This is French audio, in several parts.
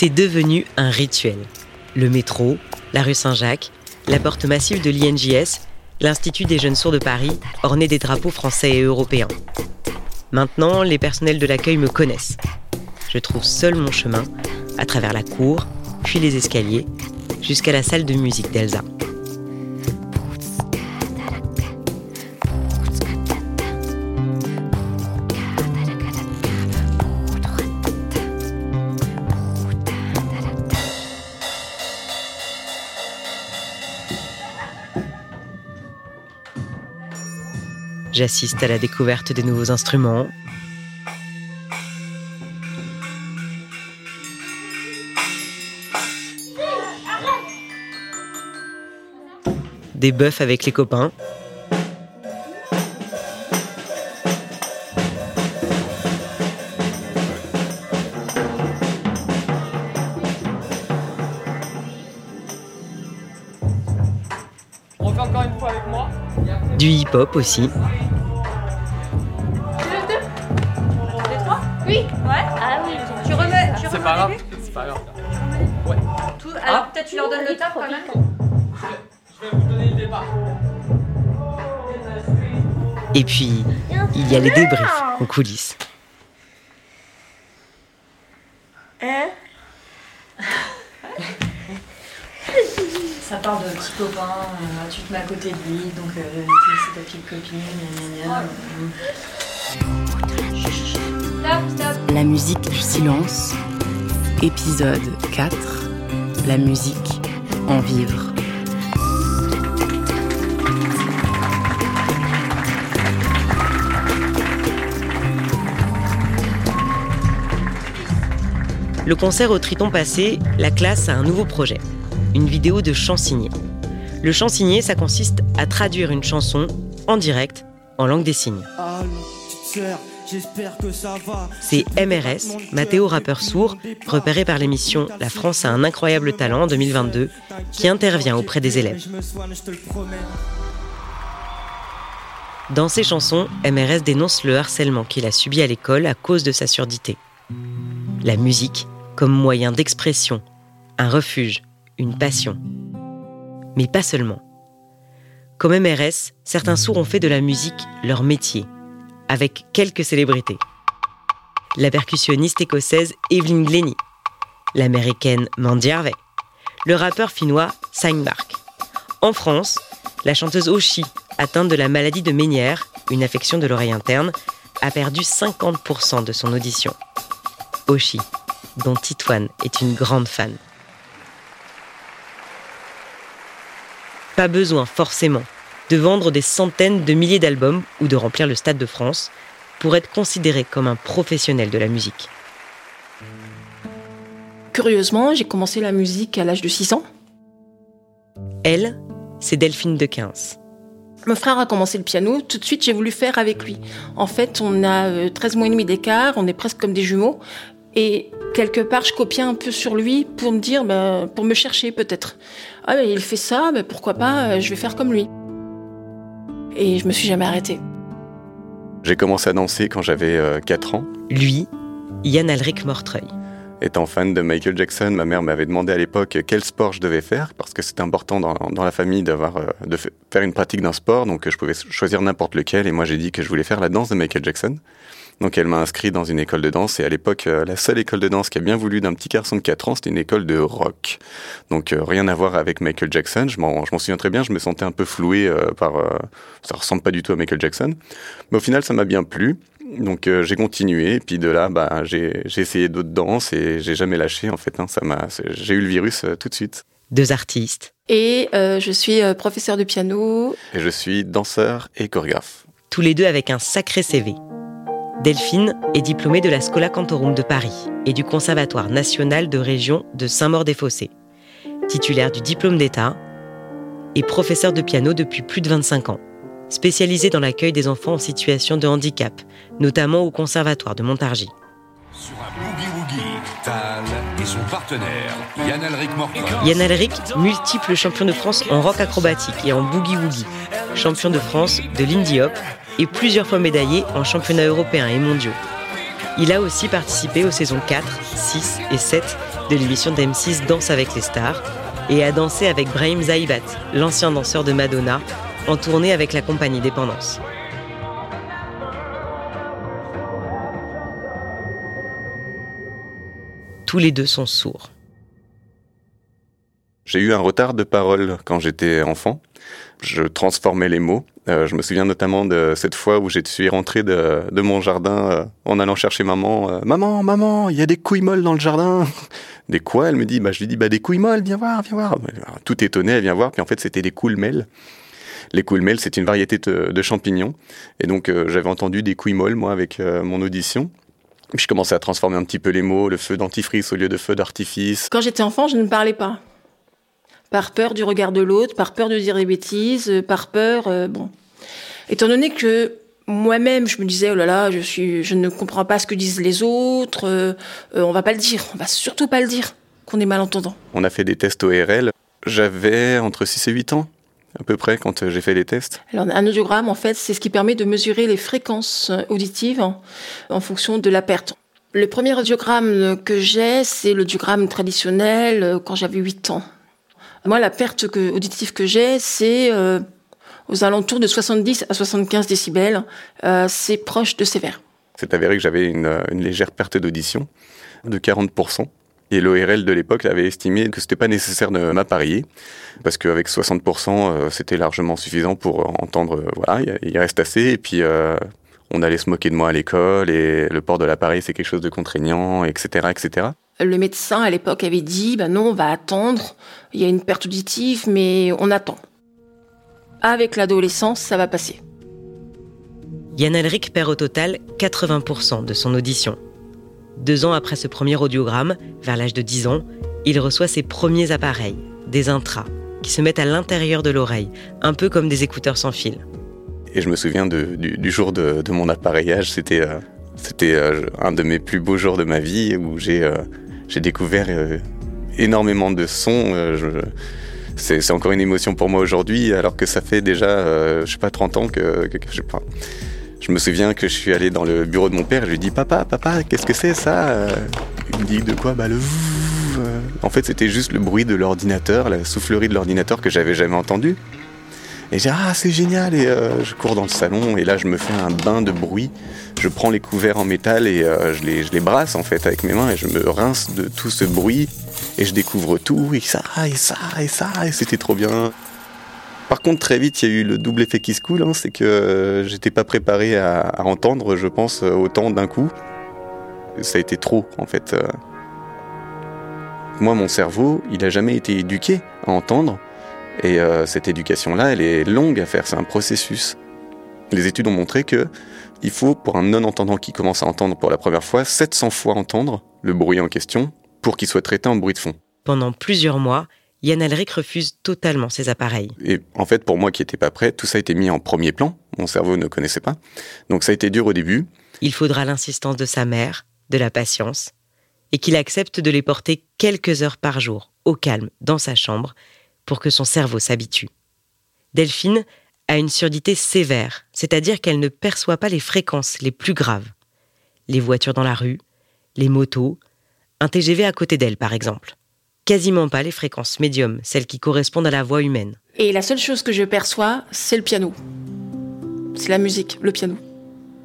C'est devenu un rituel. Le métro, la rue Saint-Jacques, la porte massive de l'INJS, l'Institut des jeunes sourds de Paris, orné des drapeaux français et européens. Maintenant, les personnels de l'accueil me connaissent. Je trouve seul mon chemin, à travers la cour, puis les escaliers, jusqu'à la salle de musique d'Elsa. J'assiste à la découverte des nouveaux instruments. Des bœufs avec les copains. Du hip-hop aussi. Oui. Ouais. Ah oui. Tu remets. Tu C'est remets pas au grave. C'est pas grave. Tout- Alors Ah. peut-être tu leur donnes le temps quand même. Je vais vous donner le départ. Et puis, il y a les débriefs en coulisses. Ça part de petit copain, euh, tu te mets à côté de lui, donc euh, c'est ta petite copine, gna, gna, gna. Stop, stop. La musique du silence. Épisode 4. La musique en vivre. Le concert au Triton passé, la classe a un nouveau projet. Une vidéo de chant signé. Le chant signé, ça consiste à traduire une chanson en direct en langue des signes. C'est MRS, Mathéo rappeur sourd, repéré par l'émission La France a un incroyable talent en 2022, qui intervient auprès des élèves. Dans ses chansons, MRS dénonce le harcèlement qu'il a subi à l'école à cause de sa surdité. La musique comme moyen d'expression, un refuge, une passion. Mais pas seulement. Comme MRS, certains sourds ont fait de la musique leur métier, avec quelques célébrités. La percussionniste écossaise Evelyn Glennie, l'américaine Mandy Harvey, le rappeur finnois Mark. En France, la chanteuse Oshi, atteinte de la maladie de Ménière, une affection de l'oreille interne, a perdu 50% de son audition. Oshi, dont Titoine est une grande fan. Pas besoin forcément de vendre des centaines de milliers d'albums ou de remplir le Stade de France pour être considéré comme un professionnel de la musique. Curieusement, j'ai commencé la musique à l'âge de 6 ans. Elle, c'est Delphine de 15. Mon frère a commencé le piano, tout de suite j'ai voulu faire avec lui. En fait, on a euh, 13 mois et demi d'écart, on est presque comme des jumeaux. Et quelque part, je copiais un peu sur lui pour me dire, ben, pour me chercher peut-être. Ah, ben, il fait ça, ben, pourquoi pas, euh, je vais faire comme lui. Et je me suis jamais arrêtée. J'ai commencé à danser quand j'avais euh, 4 ans. Lui, Yann Alric Mortreuil. Étant fan de Michael Jackson, ma mère m'avait demandé à l'époque quel sport je devais faire, parce que c'était important dans, dans la famille d'avoir, euh, de fa- faire une pratique d'un sport, donc euh, je pouvais choisir n'importe lequel, et moi j'ai dit que je voulais faire la danse de Michael Jackson. Donc elle m'a inscrit dans une école de danse, et à l'époque, euh, la seule école de danse qui a bien voulu d'un petit garçon de 4 ans, c'était une école de rock. Donc euh, rien à voir avec Michael Jackson, je m'en, je m'en souviens très bien, je me sentais un peu floué euh, par... euh, ça ressemble pas du tout à Michael Jackson. Mais au final, ça m'a bien plu. Donc euh, j'ai continué, et puis de là, bah, j'ai j'ai essayé d'autres danses et j'ai jamais lâché en fait. Hein, ça m'a, j'ai eu le virus euh, tout de suite. Deux artistes, Et euh, je suis euh, professeur de piano. Et je suis danseur et chorégraphe. tous les deux avec un sacré CV. Delphine est diplômée de la Scola Cantorum de Paris et du Conservatoire national de région de Saint-Maur-des-Fossés, titulaire du diplôme d'État et professeur de piano depuis plus de 25 ans, spécialisée dans l'accueil des enfants en situation de handicap, notamment au Conservatoire de Montargis. Sur un Boogie Woogie, Tal et son partenaire, Yann Alric. Yann Alric, multiple champion de France en rock acrobatique et en boogie-woogie, champion de France de l'Indie Hop et plusieurs fois médaillé en championnats européens et mondiaux. Il a aussi participé aux saisons 4, 6 et 7 de l'émission d'M6 Danse avec les stars et a dansé avec Brahim Zaïbat, l'ancien danseur de Madonna, en tournée avec la compagnie Dépendance. Tous les deux sont sourds. J'ai eu un retard de parole quand j'étais enfant. Je transformais les mots. Euh, je me souviens notamment de cette fois où je suis rentré de, mon jardin euh, en allant chercher maman. Euh, maman, maman, il y a des couilles molles dans le jardin. Des quoi? Elle me dit. Bah, je lui dis, bah des couilles molles. Viens voir, viens voir. Tout étonné, elle vient voir. Puis en fait, c'était des coulmelles. Les coulmelles, c'est une variété de, de, champignons. Et donc, j'avais entendu des couilles molles, moi, avec mon audition. Je commençais à transformer un petit peu les mots, le feu dentifrice au lieu de feu d'artifice. Quand j'étais enfant, je ne parlais pas par peur du regard de l'autre, par peur de dire des bêtises, euh, par peur, euh, bon. Étant donné que moi-même, je me disais, oh là là, je suis, je ne comprends pas ce que disent les autres, euh, on va pas le dire, on va surtout pas le dire, qu'on est malentendant. On a fait des tests ORL. J'avais entre 6 et 8 ans, à peu près, quand j'ai fait les tests. Alors, un audiogramme, en fait, c'est ce qui permet de mesurer les fréquences auditives en fonction de la perte. Le premier audiogramme que j'ai, c'est l'audiogramme traditionnel quand j'avais 8 ans. Moi, la perte auditive que j'ai, c'est euh, aux alentours de 70 à 75 décibels. Euh, c'est proche de sévère. C'est avéré que j'avais une, légère perte d'audition de 40%. Et l'ORL de l'époque avait estimé que c'était pas nécessaire de m'appareiller parce qu'avec 60%, euh, c'était largement suffisant pour entendre. voilà, il reste assez. Et puis on allait se moquer de moi à l'école et le port de l'appareil c'est quelque chose de contraignant, etc., etc le médecin à l'époque avait dit ben non, on va attendre, il y a une perte auditive, mais on attend. Avec l'adolescence, ça va passer. Yann Elric perd au total 80% de son audition. Deux ans après ce premier audiogramme, vers l'âge de 10 ans, il reçoit ses premiers appareils, des intras, qui se mettent à l'intérieur de l'oreille, un peu comme des écouteurs sans fil. Et je me souviens du, jour de, mon appareillage, c'était euh, euh, un de mes plus beaux jours de ma vie où j'ai euh, j'ai découvert euh, énormément de sons. Euh, c'est encore une émotion pour moi aujourd'hui, alors que ça fait déjà, euh, je sais pas, 30 ans que, je sais pas. Je me souviens que je suis allé dans le bureau de mon père et je lui dis Papa, papa, qu'est-ce que c'est ça? Il me dit De quoi? Bah le En fait, c'était juste le bruit de l'ordinateur, la soufflerie de l'ordinateur que j'avais jamais entendu. Et j'ai ah c'est génial et euh, je cours dans le salon et là je me fais un bain de bruit. Je prends les couverts en métal et euh, je, les, je les brasse en fait avec mes mains et je me rince de tout ce bruit et je découvre tout et ça et ça et ça et c'était trop bien. Par contre très vite il y a eu le double effet qui se coule, hein, c'est que euh, j'étais pas préparé à, à, entendre je pense autant d'un coup. Ça a été trop en fait. Moi mon cerveau il a jamais été éduqué à entendre et euh, cette éducation-là, elle est longue à faire, c'est un processus. Les études ont montré que il faut, pour un non-entendant qui commence à entendre pour la première fois, 700 fois entendre le bruit en question pour qu'il soit traité en bruit de fond. Pendant plusieurs mois, Yann Alric refuse totalement ces appareils. Et en fait, pour moi qui n'étais pas prêt, tout ça a été mis en premier plan. Mon cerveau ne connaissait pas. Donc ça a été dur au début. Il faudra l'insistance de sa mère, de la patience, et qu'il accepte de les porter quelques heures par jour, au calme, dans sa chambre, pour que son cerveau s'habitue. Delphine a une surdité sévère, c'est-à-dire qu'elle ne perçoit pas les fréquences les plus graves. Les voitures dans la rue, les motos, un TGV à côté d'elle par exemple. Quasiment pas les fréquences médium, celles qui correspondent à la voix humaine. Et la seule chose que je perçois, c'est le piano. C'est la musique, le piano.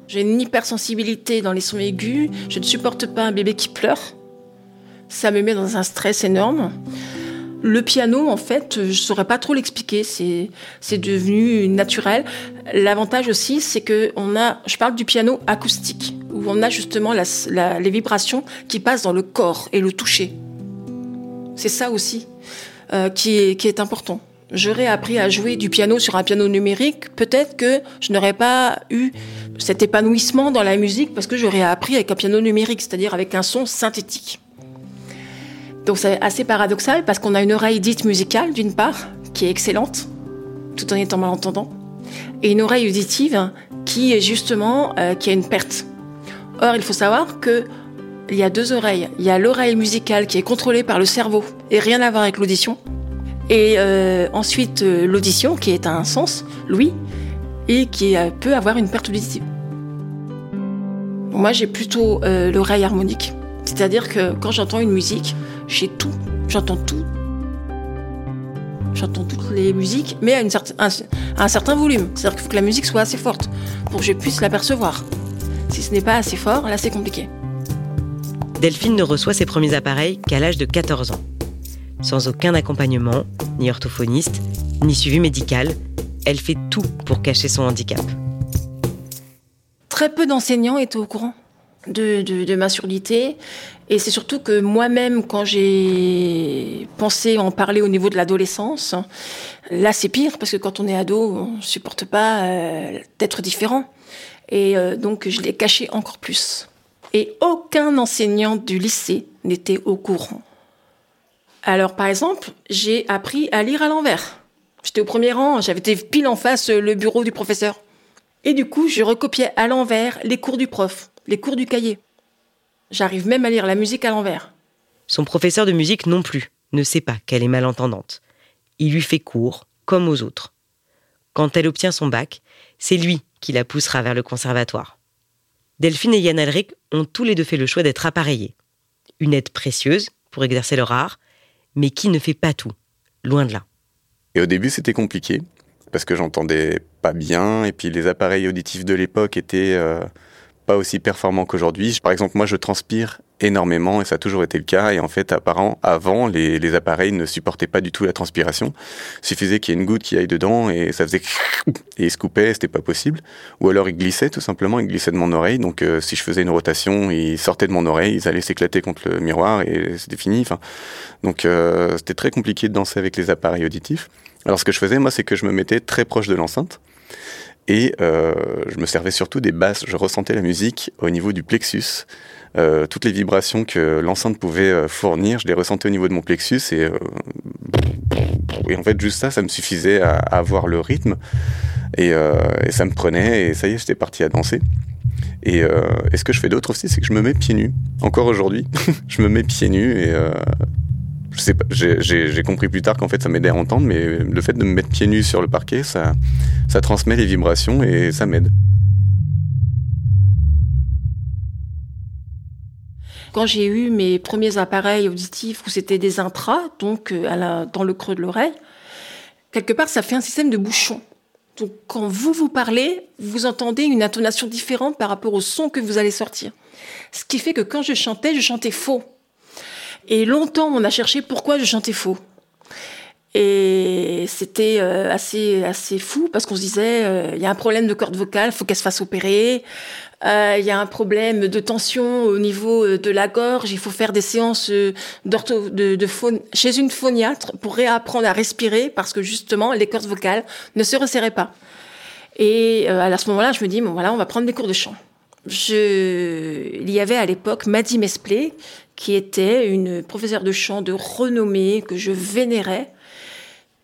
J'ai une hypersensibilité dans les sons aigus, je ne supporte pas un bébé qui pleure. Ça me met dans un stress énorme. Le piano, en fait, je saurais pas trop l'expliquer. C'est, c'est devenu naturel. L'avantage aussi, c'est que on a, je parle du piano acoustique, où on a justement les vibrations qui passent dans le corps et le toucher. C'est ça aussi euh, qui, qui est important. J'aurais appris à jouer du piano sur un piano numérique, peut-être que je n'aurais pas eu cet épanouissement dans la musique parce que j'aurais appris avec un piano numérique, c'est-à-dire avec un son synthétique. Donc c'est assez paradoxal parce qu'on a une oreille dite musicale d'une part, qui est excellente, tout en étant malentendant, et une oreille auditive qui est justement euh, qui a une perte. Or, il faut savoir que il y a deux oreilles. Il y a l'oreille musicale qui est contrôlée par le cerveau et rien à voir avec l'audition. Et euh, ensuite euh, l'audition qui est un sens, l'ouïe, et qui peut avoir une perte auditive. Moi, j'ai plutôt l'oreille harmonique C'est-à-dire que quand j'entends une musique, j'ai tout, j'entends tout. J'entends toutes les musiques, mais à, une certain, à un certain volume. C'est-à-dire qu'il faut que la musique soit assez forte pour que je puisse l'apercevoir. Si ce n'est pas assez fort, là c'est compliqué. Delphine ne reçoit ses premiers appareils qu'à l'âge de 14 ans. Sans aucun accompagnement, ni orthophoniste, ni suivi médical, elle fait tout pour cacher son handicap. Très peu d'enseignants étaient au courant de, ma surdité. Et c'est surtout que moi-même, quand j'ai pensé en parler au niveau de l'adolescence, là c'est pire parce que quand on est ado, on ne supporte pas euh, d'être différent. Et euh, donc je l'ai caché encore plus. Et aucun enseignant du lycée n'était au courant. Alors par exemple, j'ai appris à lire à l'envers. J'étais au premier rang, j'avais pile en face le bureau du professeur. Et du coup, je recopiais à l'envers les cours du prof les cours du cahier. J'arrive même à lire la musique à l'envers. Son professeur de musique non plus ne sait pas qu'elle est malentendante. Il lui fait cours, comme aux autres. Quand elle obtient son bac, c'est lui qui la poussera vers le conservatoire. Delphine et Yann Alric ont tous les deux fait le choix d'être appareillés. Une aide précieuse pour exercer leur art, mais qui ne fait pas tout, loin de là. Et au début, c'était compliqué, parce que j'entendais pas bien, et puis les appareils auditifs de l'époque étaient euh, pas aussi performant qu'aujourd'hui. Par exemple, moi, je transpire énormément et ça a toujours été le cas. Et en fait, apparemment, avant, les, appareils ne supportaient pas du tout la transpiration. Il suffisait qu'il y ait une goutte qui aille dedans et ça faisait et il se coupait, c'était pas possible. Ou alors il glissait tout simplement, il glissait de mon oreille. Donc euh, si je faisais une rotation, ils sortaient de mon oreille, ils allaient s'éclater contre le miroir et c'était fini. Enfin, donc euh, c'était très compliqué de danser avec les appareils auditifs. Alors ce que je faisais, moi, c'est que je me mettais très proche de l'enceinte. Et euh, je me servais surtout des basses. Je ressentais la musique au niveau du plexus. Euh, toutes les vibrations que l'enceinte pouvait euh, fournir, je les ressentais au niveau de mon plexus. Et, euh, et en fait, juste ça, ça me suffisait à, avoir le rythme. Et, euh, et, ça me prenait. Et ça y est, j'étais parti à danser. Et, et ce que je fais d'autre aussi, c'est que je me mets pieds nus. Encore aujourd'hui, je me mets pieds nus et j'ai compris plus tard qu'en fait ça m'aidait à entendre, mais le fait de me mettre pieds nus sur le parquet, ça, ça transmet les vibrations et ça m'aide. Quand j'ai eu mes premiers appareils auditifs où c'était des intras, donc euh, dans le creux de l'oreille, quelque part ça fait un système de bouchon. Donc quand vous vous parlez, vous entendez une intonation différente par rapport au son que vous allez sortir. Ce qui fait que quand je chantais, je chantais faux. Et longtemps, on a cherché pourquoi je chantais faux. Et c'était euh, assez assez fou parce qu'on se disait euh, il y a un problème de corde vocale, faut qu'elle se fasse opérer. Euh, il y a un problème de tension au niveau de la gorge, il faut faire des séances de chez une phoniatre pour réapprendre à respirer parce que justement les cordes vocales ne se resserraient pas. Et à ce moment-là, je me dis bon voilà, on va prendre des cours de chant. Je, il y avait à l'époque Maddy Mesplé, qui était une professeure de chant de renommée que je vénérais.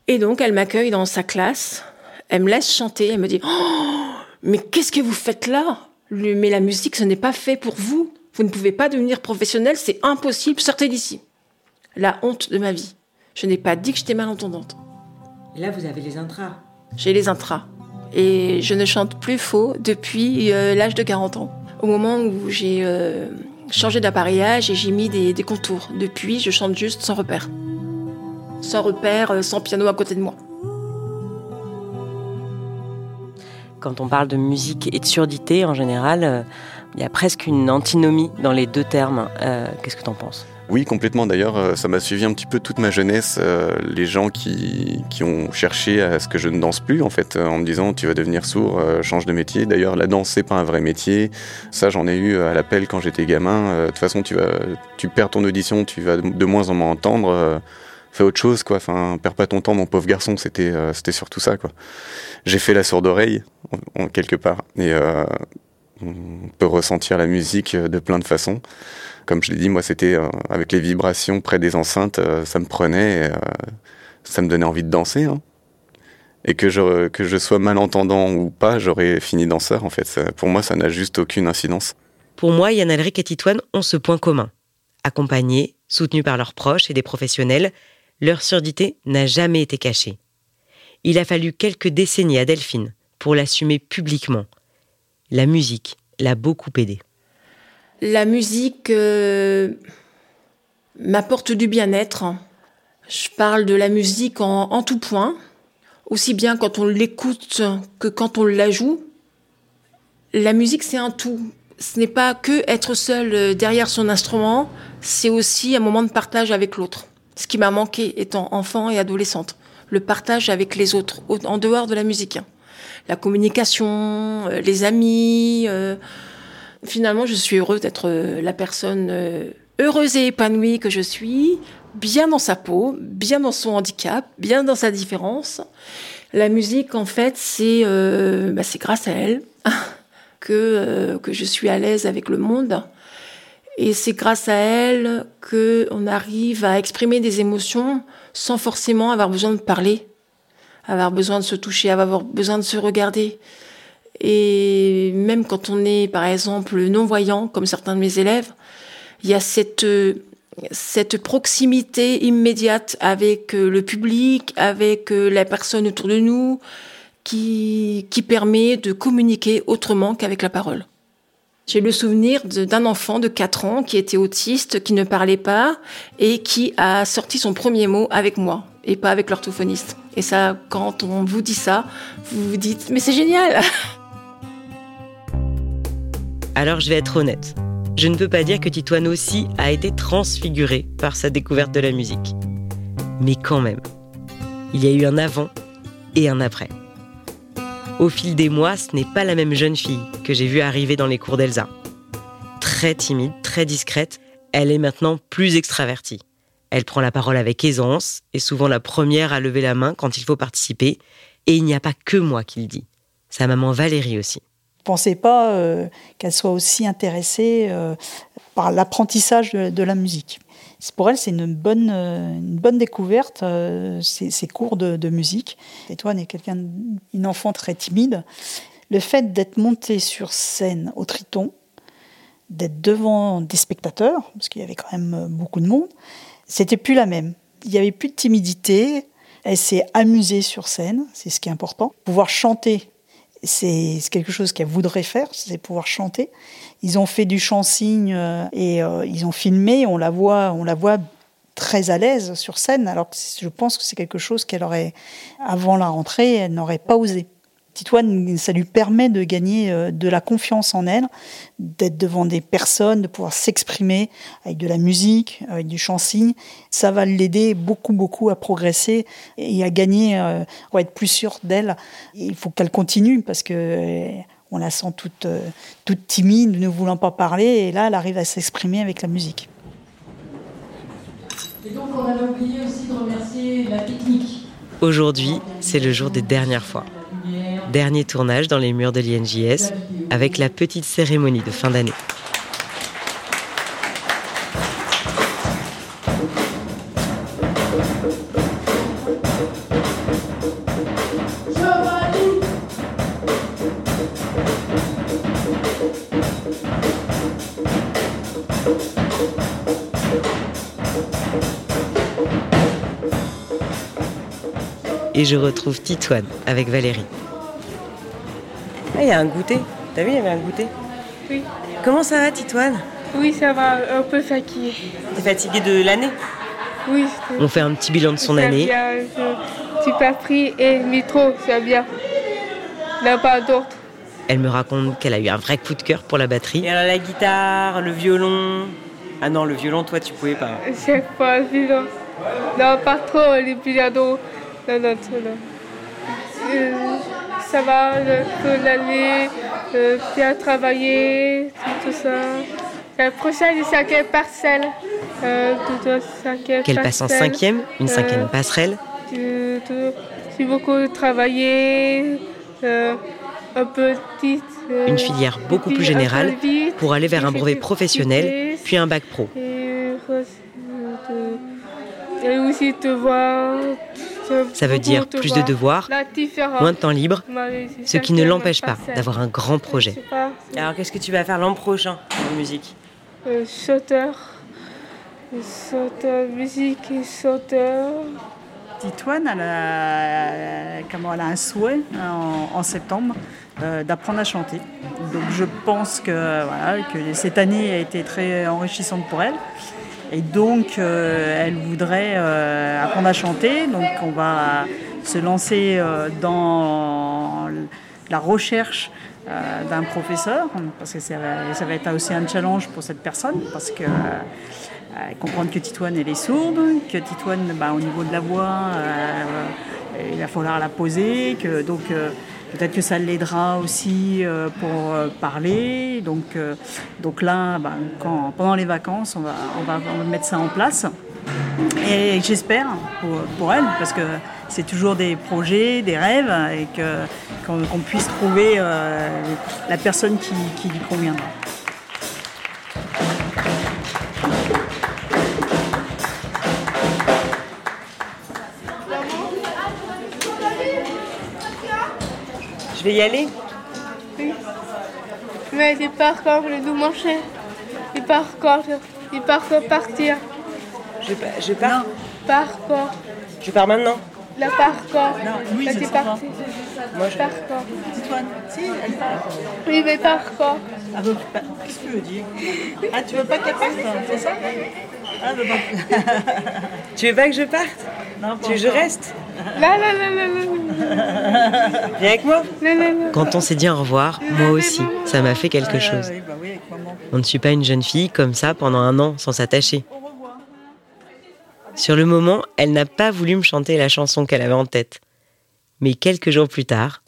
Et donc, elle m'accueille dans sa classe. Elle me laisse chanter. Elle me dit oh, Mais qu'est-ce que vous faites là? Mais la musique, ce n'est pas fait pour vous. Vous ne pouvez pas devenir professionnel, c'est impossible. Sortez d'ici. La honte de ma vie. Je n'ai pas dit que j'étais malentendante. Et là, vous avez les intras. J'ai les intras. Et je ne chante plus faux depuis euh, l'âge de 40 ans. Au moment où j'ai euh, changé d'appareillage et j'ai mis des, contours. Depuis, je chante juste sans repère. Sans repère, euh, sans piano à côté de moi. Quand on parle de musique et de surdité, en général, il y a presque une antinomie dans les deux termes. Qu'est-ce que tu en penses? Oui, complètement. D'ailleurs, euh, ça m'a suivi un petit peu toute ma jeunesse. Euh, les gens qui, ont cherché à ce que je ne danse plus, en fait, euh, en me disant tu vas devenir sourd, change de métier. D'ailleurs, la danse c'est pas un vrai métier. Ça, j'en ai eu à l'appel quand j'étais gamin. De toute façon, tu perds ton audition, tu vas de moins en moins entendre. Fais autre chose, quoi. Enfin, perds pas ton temps, mon pauvre garçon. C'était, c'était surtout ça, quoi. J'ai fait la sourde oreille, en, quelque part, et on peut ressentir la musique de plein de façons comme je l'ai dit, moi, c'était euh, avec les vibrations près des enceintes, euh, ça me prenait, euh, ça me donnait envie de danser. Hein. Et que je, que je sois malentendant ou pas, j'aurais fini danseur, en fait. pour moi, ça n'a juste aucune incidence. Pour moi, Yann Alric et Titoine ont ce point commun. Accompagnés, soutenus par leurs proches et des professionnels, leur surdité n'a jamais été cachée. Il a fallu quelques décennies à Delphine pour l'assumer publiquement. La musique l'a beaucoup aidé La musique euh, m'apporte du bien-être. Je parle de la musique en, en tout point, aussi bien quand on l'écoute que quand on la joue. La musique, c'est un tout. Ce n'est pas que être seul euh, derrière son instrument, c'est aussi un moment de partage avec l'autre. Ce qui m'a manqué étant enfant et adolescente. Le partage avec les autres, au- en dehors de la musique. La communication, euh, les amis. euh, Finalement, je suis heureuse d'être euh, la personne euh, heureuse et épanouie que je suis, bien dans sa peau, bien dans son handicap, bien dans sa différence. La musique, en fait, c'est euh, bah, grâce à elle que, que je suis à l'aise avec le monde. Et c'est grâce à elle que on arrive à exprimer des émotions sans forcément avoir besoin de parler, avoir besoin de se toucher, avoir besoin de se regarder. Et même quand on est, par exemple, non-voyant, comme certains de mes élèves, il y a cette, euh, cette proximité immédiate avec euh, le public, avec euh, la personne autour de nous, qui, qui permet de communiquer autrement qu'avec la parole. J'ai le souvenir d'un enfant de 4 ans qui était autiste, qui ne parlait pas et qui a sorti son premier mot avec moi et pas avec l'orthophoniste. Et ça, quand on vous dit ça, vous vous dites, mais c'est génial Alors je vais être honnête. Je ne peux pas dire que Titoine aussi a été transfiguré par sa découverte de la musique. Mais quand même, il y a eu un avant et un après. Au fil des mois, ce n'est pas la même jeune fille que j'ai vue arriver dans les cours d'Elsa. Très timide, très discrète, elle est maintenant plus extravertie. Elle prend la parole avec aisance, est souvent la première à lever la main quand il faut participer, et il n'y a pas que moi qui le dis. Sa maman Valérie aussi. Pensais pas euh, qu'elle soit aussi intéressée euh, par l'apprentissage de, la musique. Pour elle, c'est une bonne, euh, une bonne découverte, ces, cours de, de musique. Toi, est quelqu'un, une enfant très timide. Le fait d'être montée sur scène au Triton, d'être devant des spectateurs, parce qu'il y avait quand même beaucoup de monde, c'était plus la même. Il y avait plus de timidité. Elle s'est amusée sur scène, c'est ce qui est important. Pouvoir chanter c'est quelque chose qu'elle voudrait faire, c'est pouvoir chanter. Ils ont fait du chant-signe euh, et euh, ils ont filmé, on la voit, on la voit très à l'aise sur scène, alors que je pense que c'est quelque chose qu'elle aurait, avant la rentrée, elle n'aurait pas osé. Titoine, ça lui permet de gagner euh, de la confiance en elle, d'être devant des personnes, de pouvoir s'exprimer avec de la musique, avec du chant-signe. Ça va l'aider beaucoup, beaucoup à progresser et à gagner, euh, à être plus sûre d'elle. Il faut qu'elle continue parce que euh, on la sent toute, toute timide, ne voulant pas parler, et là, elle arrive à s'exprimer avec la musique. Et donc on avait oublié aussi de remercier la pique-nique. Aujourd'hui, c'est le jour des dernières fois. Dernier tournage dans les murs de l'INJS avec la petite cérémonie de fin d'année. Et je retrouve Titoine avec Valérie. Ah, il y a un goûter. T'as vu, il y avait un goûter Oui. Comment ça va, Titoine? Oui, ça va, un peu fatigué. T'es fatigué de l'année? Oui. On fait un petit bilan de son année. Bien, je suis pas pris et métro, c'est bien. Il n'y a pas d'autre. Elle me raconte qu'elle a eu un vrai coup de cœur pour la batterie. Et alors la guitare, le violon? Ah non, le violon, toi, tu pouvais pas. C'est pas évident. Non, pas trop, les pianos. Non, non, non. non. Euh, ça va, je peux l'aller, euh, bien travailler, tout, ça. La prochaine, c'est cinquième parcelle. Euh, cinquième Qu'elle passe en cinquième, une cinquième Euh, passerelle. Euh, tout- J'ai beaucoup travaillé, euh, un peu petite. euh, Une filière beaucoup plus générale pour aller vers un brevet professionnel, puis un bac pro. Et aussi te voir. Ça veut dire plus de voir. devoirs, moins de temps libre, ce qui ne l'empêche pas d'avoir un grand projet. Alors qu'est-ce que tu vas faire l'an prochain en musique euh, chanteur, chanteur, musique et chanteur. Titoine, elle a, comment, elle a un souhait en, en septembre. d'apprendre à chanter. Donc je pense que, voilà, que cette année a été très enrichissante pour elle. Et donc, elle voudrait apprendre à chanter. Donc, on va se lancer dans la recherche d'un professeur, parce que ça va, ça va, être aussi un challenge pour cette personne, parce que euh, comprendre que Titoine elle est sourde, que Titoine bah, au niveau de la voix euh, il va falloir la poser, que donc euh, peut-être que ça l'aidera aussi pour parler. Donc, donc là, quand, pendant les vacances, on va, on, va, mettre ça en place. Et j'espère pour, pour, elle, parce que c'est toujours des projets, des rêves, et qu'on puisse trouver la personne qui, qui lui conviendra. Je vais y aller Oui. Mais il part quand je dois manger. Il part quand Il part quand partir. Je, je pars Part quand Je pars maintenant. La part quand Non, oui, c'est parti. Moi, je pars quand Titoine, si, elle part. Oui, mais part quand ah, bah, Qu'est-ce que tu veux dire? Ah, tu veux pas qu'elle parte, c'est ça? Ah, bah, Tu veux pas que je parte? Non, Tu veux que je reste? Là, là, là, là, là. Viens avec moi Là, là, là. Quand on s'est dit au revoir, moi aussi, ça m'a fait quelque chose. bah. On ne suit pas une jeune fille comme ça pendant un an sans s'attacher. Sur le moment, elle n'a pas voulu me chanter la chanson qu'elle avait en tête. Mais quelques jours plus tard,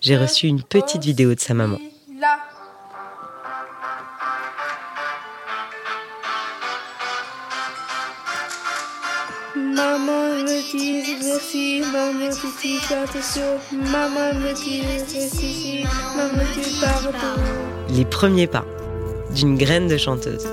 j'ai reçu une petite vidéo de sa. Maman Les premiers pas d'une graine de chanteuse.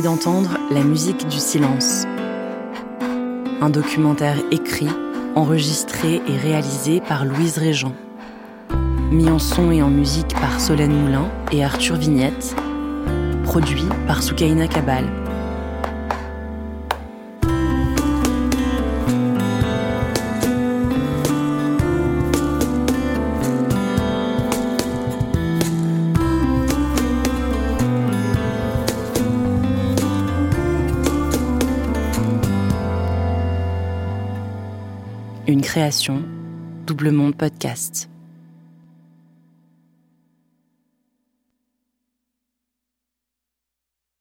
D'entendre La musique du silence, un documentaire écrit, enregistré et réalisé par Louise Régent, mis en son et en musique par Solène Moulin et Arthur Vignette, produit par Soukaina Kabal. Double Monde Podcast.